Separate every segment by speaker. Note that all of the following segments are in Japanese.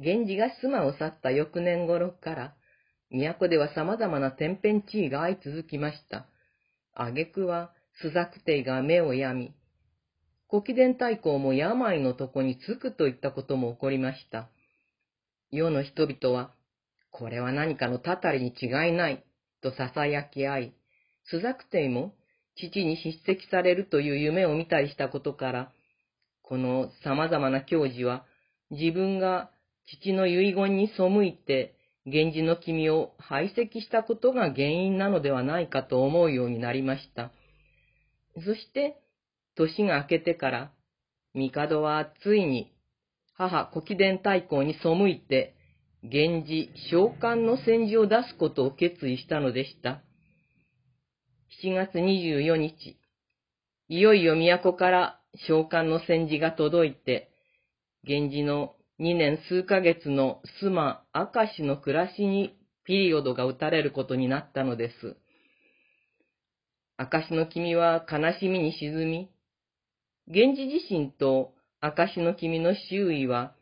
Speaker 1: 源氏が妻を去った翌年頃から、都では様々な天変地異が相続きました。挙句は、朱雀帝が目を病み、古貴殿太后も病の床につくといったことも起こりました。世の人々は、これは何かのたたりに違いない、と囁き合い、朱雀帝も父に叱責されるという夢を見たりしたことから、この様々な教授は、自分が父の遺言に背いて、源氏の君を排斥したことが原因なのではないかと思うようになりました。そして、年が明けてから、帝はついに母古貴殿太后に背いて、源氏召喚の戦時を出すことを決意したのでした。7月24日、いよいよ都から召喚の戦時が届いて、源氏の2年数ヶ月の須磨明石の暮らしにピリオドが打たれることになったのです。明石の君は悲しみに沈み、源氏自身と明石の君の周囲は、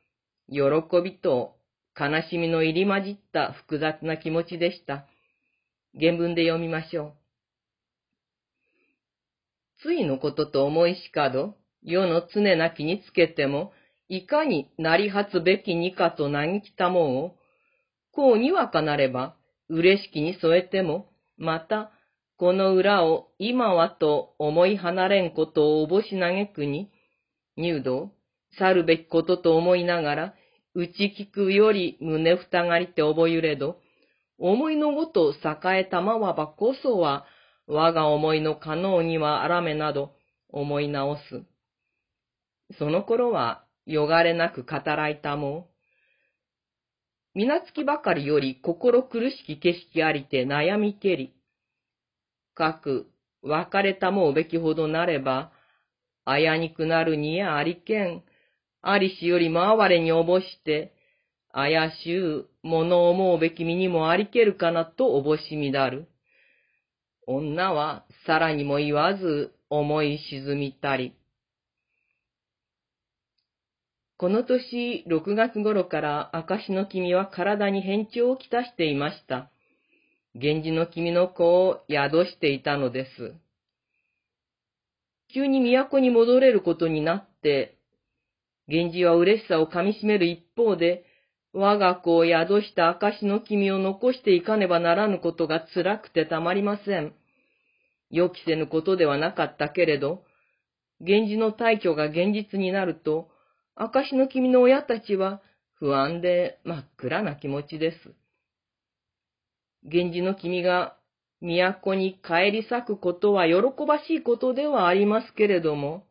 Speaker 1: 喜びと悲しみの入り混じった複雑な気持ちでした。原文で読みましょう。ついのことと思いしかど、世の常なきにつけても、いかになりはつべきにかと嘆きたもんを、こうにわかなれば、嬉しきに添えても、また、この裏を今はと思い離れんことをおぼし嘆くに、入道、去るべきことと思いながら、打ち聞くより胸ふたがりて覚ゆれど、思いのごと栄えたまわばこそは、我が思いの可能にはあらめなど思い直す。その頃は、よがれなく語らいたも。みなつきばかりより心苦しき景色ありて悩みけり。かく、別れたもうべきほどなれば、あやにくなるにやありけん。ありしよりも哀れにおぼして、あやしゅう、もの思うべき身にもありけるかなとおぼしみだる。女はさらにも言わず思い沈みたり。この年6月頃から証の君は体に変調をきたしていました。源氏の君の子を宿していたのです。急に都に戻れることになって、源氏は嬉しさをかみしめる一方で、我が子を宿した証の君を残していかねばならぬことが辛くてたまりません。予期せぬことではなかったけれど、源氏の退去が現実になると、証の君の親たちは不安で真っ暗な気持ちです。源氏の君が都に帰り咲くことは喜ばしいことではありますけれども、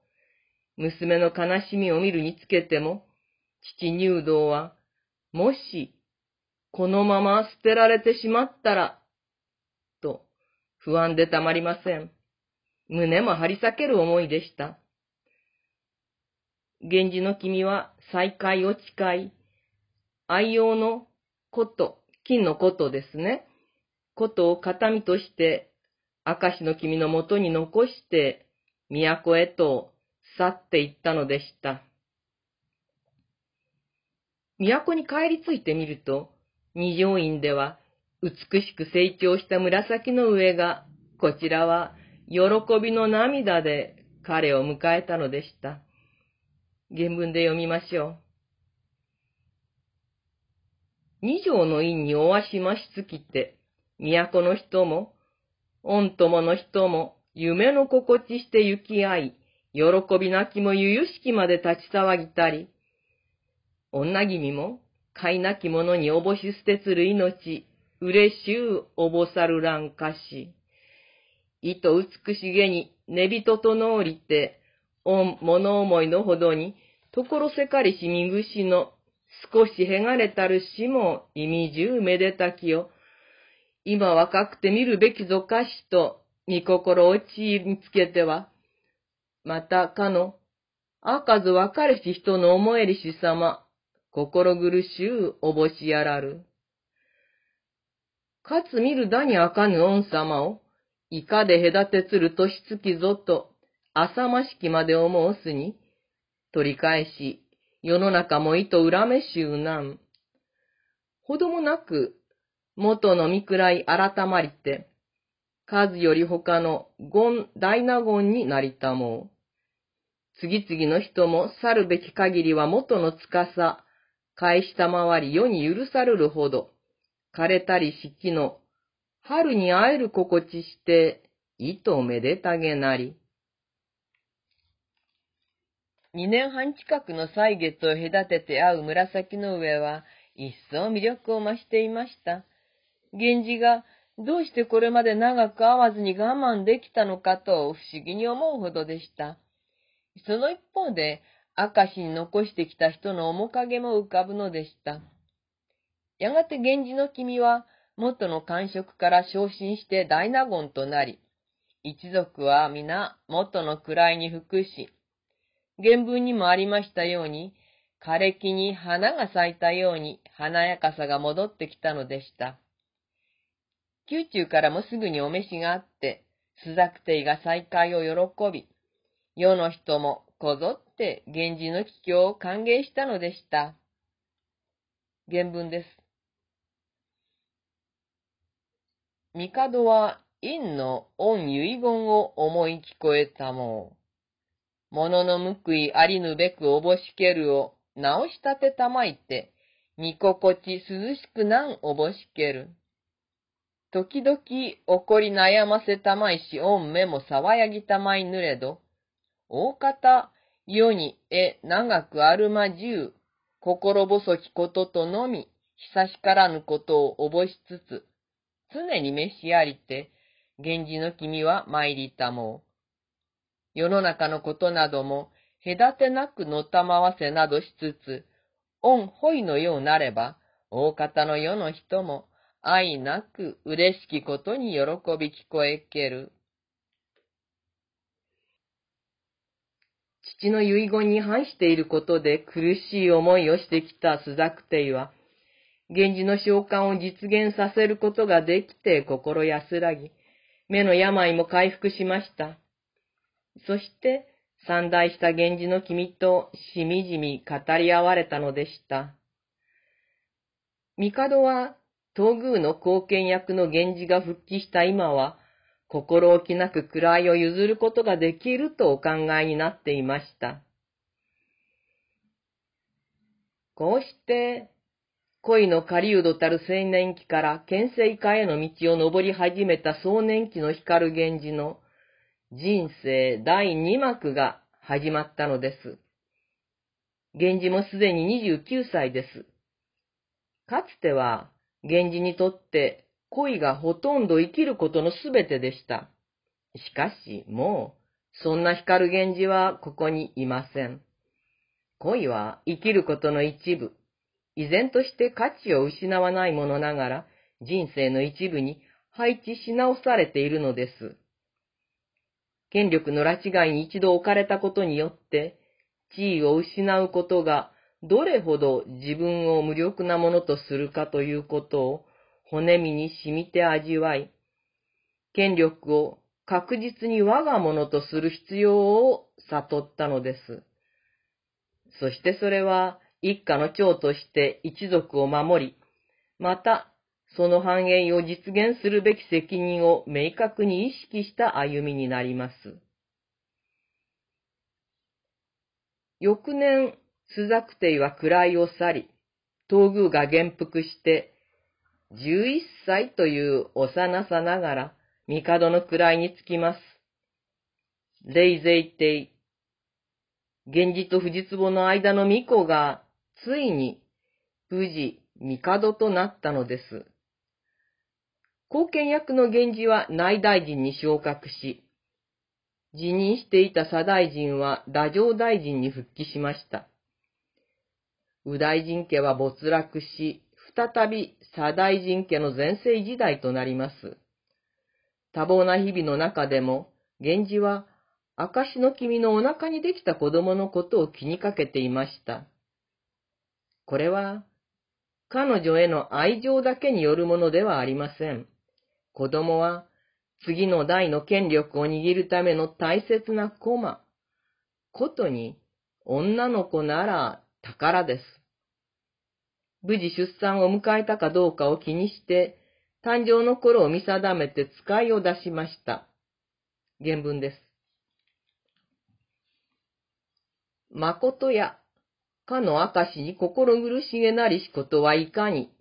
Speaker 1: 娘の悲しみを見るにつけても、父入道は、もし、このまま捨てられてしまったら、と不安でたまりません。胸も張り裂ける思いでした。源氏の君は再会を誓い、愛用のこと、金のことですね。ことを形見として、明石の君のもとに残して、都へと去っていったのでした。都に帰り着いてみると、二条院では美しく成長した紫の上が、こちらは喜びの涙で彼を迎えたのでした。原文で読みましょう。二条の院におわしましつきて、都の人も、御友の人も、夢の心地して行き合い、喜び泣きもゆゆしきまで立ち騒ぎたり、女君も、飼いなき者におぼし捨てつる命、嬉しゅうおぼさるらんかし。意と美しげに、寝人とのおりて、物思いのほどに、ところせかりしみぐしの、少しへがれたるしも、意味中めでたきよ。今若くて見るべきぞかしと、見心をちにつけては、またかの、あかずわかれし人の思えりしさま、心苦しゅうおぼしやらる。かつ見るだにあかぬ恩様を、いかで隔てつるとしつきぞと、浅ましきまで思うすに、取り返し、世の中もいと恨めしゅうなん、ほどもなく、元の見くらい改まりて、数より他の権大納言になりたもう。次々の人も去るべき限りは元の司、返したまわり世に許されるほど、枯れたり四季の、春に会える心地して、意とめでたげなり。二年半近くの歳月を隔てて会う紫の上は、一層魅力を増していました。源氏が、どうしてこれまで長く会わずに我慢できたのかと不思議に思うほどでした。その一方で、明石に残してきた人の面影も浮かぶのでした。やがて源氏の君は、元の官職から昇進して大納言となり、一族は皆元の位に服し、原文にもありましたように、枯れ木に花が咲いたように華やかさが戻ってきたのでした。宮中からもすぐにお召しがあって、朱雀帝が再会を喜び、世の人もこぞって源氏の帰郷を歓迎したのでした。原文です。帝は陰の恩遺言を思い聞こえたもう。物の報いありぬべくおぼしけるを直し立てたまいて、見心地涼しくなんおぼしける。時々怒り悩ませたまいし、御目も騒やぎたまいぬれど、大方、世にえ長くあるまじゅう、心細きこととのみ、久しからぬことをおぼしつつ、常に召しありて、源氏の君は参りたもう。世の中のことなども、隔てなくのたまわせなどしつつ、恩ほいのようなれば、大方の世の人も、愛なく嬉しきことに喜び聞こえける。父の遺言に反していることで苦しい思いをしてきた朱雀帝は、源氏の召喚を実現させることができて心安らぎ、目の病も回復しました。そして、三代した源氏の君としみじみ語り合われたのでした。帝は、東宮の後見役の源氏が復帰した今は、心置きなく位を譲ることができるとお考えになっていました。こうして、恋の狩人たる青年期から県政家への道を登り始めた壮年期の光源氏の人生第二幕が始まったのです。源氏もすでに29歳です。かつては、源氏にとって恋がほとんど生きることのすべてでした。しかし、もう、そんな光る源氏はここにいません。恋は生きることの一部、依然として価値を失わないものながら、人生の一部に配置し直されているのです。権力の拉致外に一度置かれたことによって、地位を失うことがどれほど自分を無力なものとするかということを骨身に染みて味わい、権力を確実に我が物とする必要を悟ったのです。そしてそれは一家の長として一族を守り、またその繁栄を実現するべき責任を明確に意識した歩みになります。翌年、朱雀帝は位を去り、東宮が元服して、11歳という幼さながら、帝の位につきます。霊勢帝、源氏と藤壺の間の巫女が、ついに、無事、帝となったのです。後見役の源氏は内大臣に昇格し、辞任していた左大臣は太政大臣に復帰しました。右大臣家は没落し、再び左大臣家の全盛時代となります。多忙な日々の中でも、源氏は、証の君のお腹にできた子供のことを気にかけていました。これは、彼女への愛情だけによるものではありません。子供は、次の代の権力を握るための大切な駒。ことに、女の子なら宝です。無事出産を迎えたかどうかを気にして、誕生の頃を見定めて使いを出しました。原文です。誠や、かの証に心苦しげなりしことはいかに、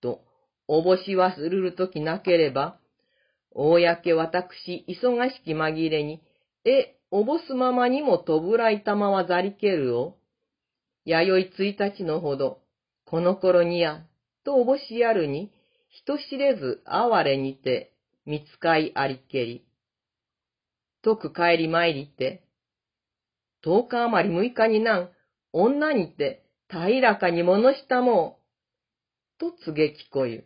Speaker 1: と、おぼし忘るるときなければ、公私、忙しき紛れに、え、おぼすままにもとぶらいたまわざりけるを、弥生一日のほど、この頃にや、とおぼしやるに、人知れず哀れにて、見つかいありけり。徳帰り参りて、十日余り六日になん、女にて、平らかに物したもう、と告げ聞こゆ。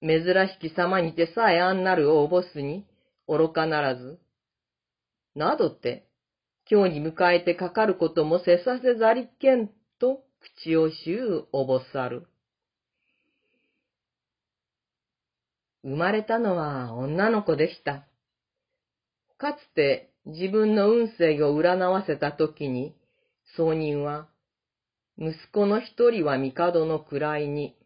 Speaker 1: 珍しき様にてさえあんなるをおぼすに、愚かならず。などって、今日に迎えてかかることもせさせざりけんと口をしゅうおぼさる。生まれたのは女の子でした。かつて自分の運勢を占わせたときに、僧人は、息子の一人は帝の位に、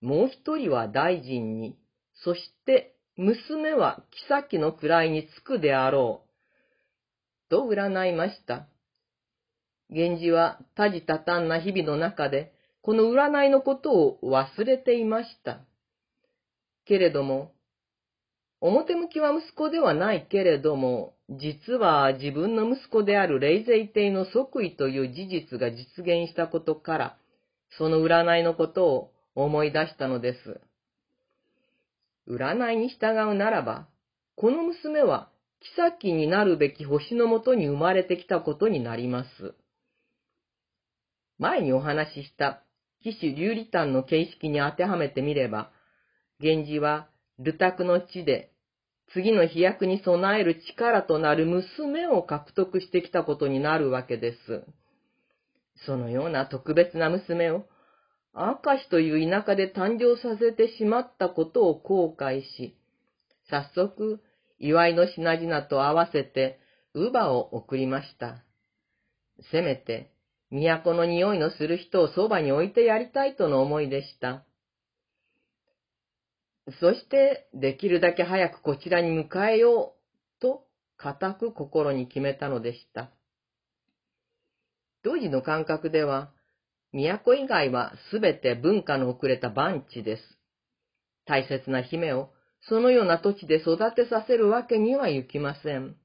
Speaker 1: もう一人は大臣に、そして娘は妃の位につくであろう。と占いました？源氏は多事多端な日々の中で、この占いのことを忘れていました。けれども、表向きは息子ではないけれども、実は自分の息子である霊勢帝の即位という事実が実現したことから、その占いのことを思い出したのです。占いに従うならば、この娘は妃になるべき星のもとに生まれてきたことになります。前にお話しした騎士竜理丹の形式に当てはめてみれば、源氏は、ルタクの地で、次の飛躍に備える力となる娘を獲得してきたことになるわけです。そのような特別な娘を、明石という田舎で誕生させてしまったことを後悔し、早速、祝いの品々と合わせて、乳母を送りました。せめて、都の匂いのする人をそばに置いてやりたいとの思いでした。そして、できるだけ早くこちらに迎えよう、と、固く心に決めたのでした。当時の感覚では、都以外はすべて文化の遅れた番地です。大切な姫を、そのような土地で育てさせるわけにはいきません。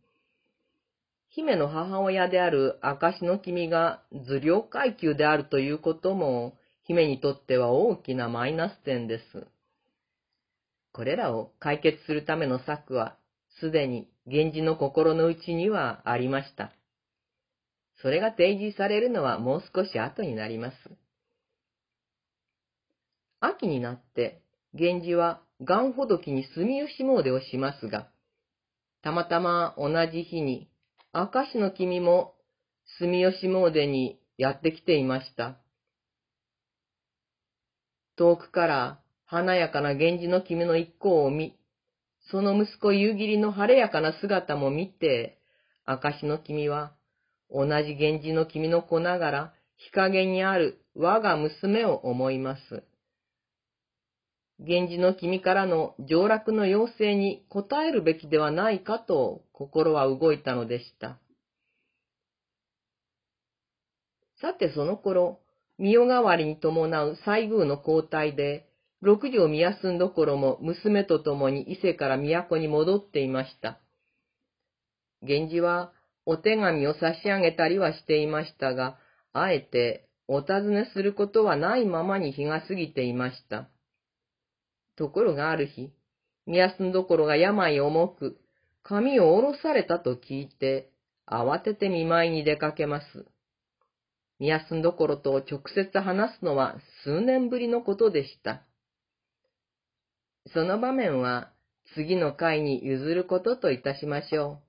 Speaker 1: 姫の母親である証の君が図領階級であるということも、姫にとっては大きなマイナス点です。これらを解決するための策は、すでに源氏の心の内にはありました。それが提示されるのはもう少し後になります。秋になって、源氏は癌ほどきに住吉詣をしますが、たまたま同じ日に、明石の君も住吉詣にやってきていました。遠くから華やかな源氏の君の一行を見、その息子夕霧の晴れやかな姿も見て、証の君は、同じ源氏の君の子ながら、日陰にある我が娘を思います。源氏の君からの上洛の要請に応えるべきではないかと心は動いたのでした。さてその頃、御代替わりに伴う西宮の交代で、六条宮住どころも娘と共に伊勢から都に戻っていました。源氏はお手紙を差し上げたりはしていましたが、あえてお尋ねすることはないままに日が過ぎていました。ところがある日、宮住どころが病重く、髪を下ろされたと聞いて、慌てて見舞いに出かけます。宮住どころと直接話すのは数年ぶりのことでした。その場面は次の回に譲ることといたしましょう。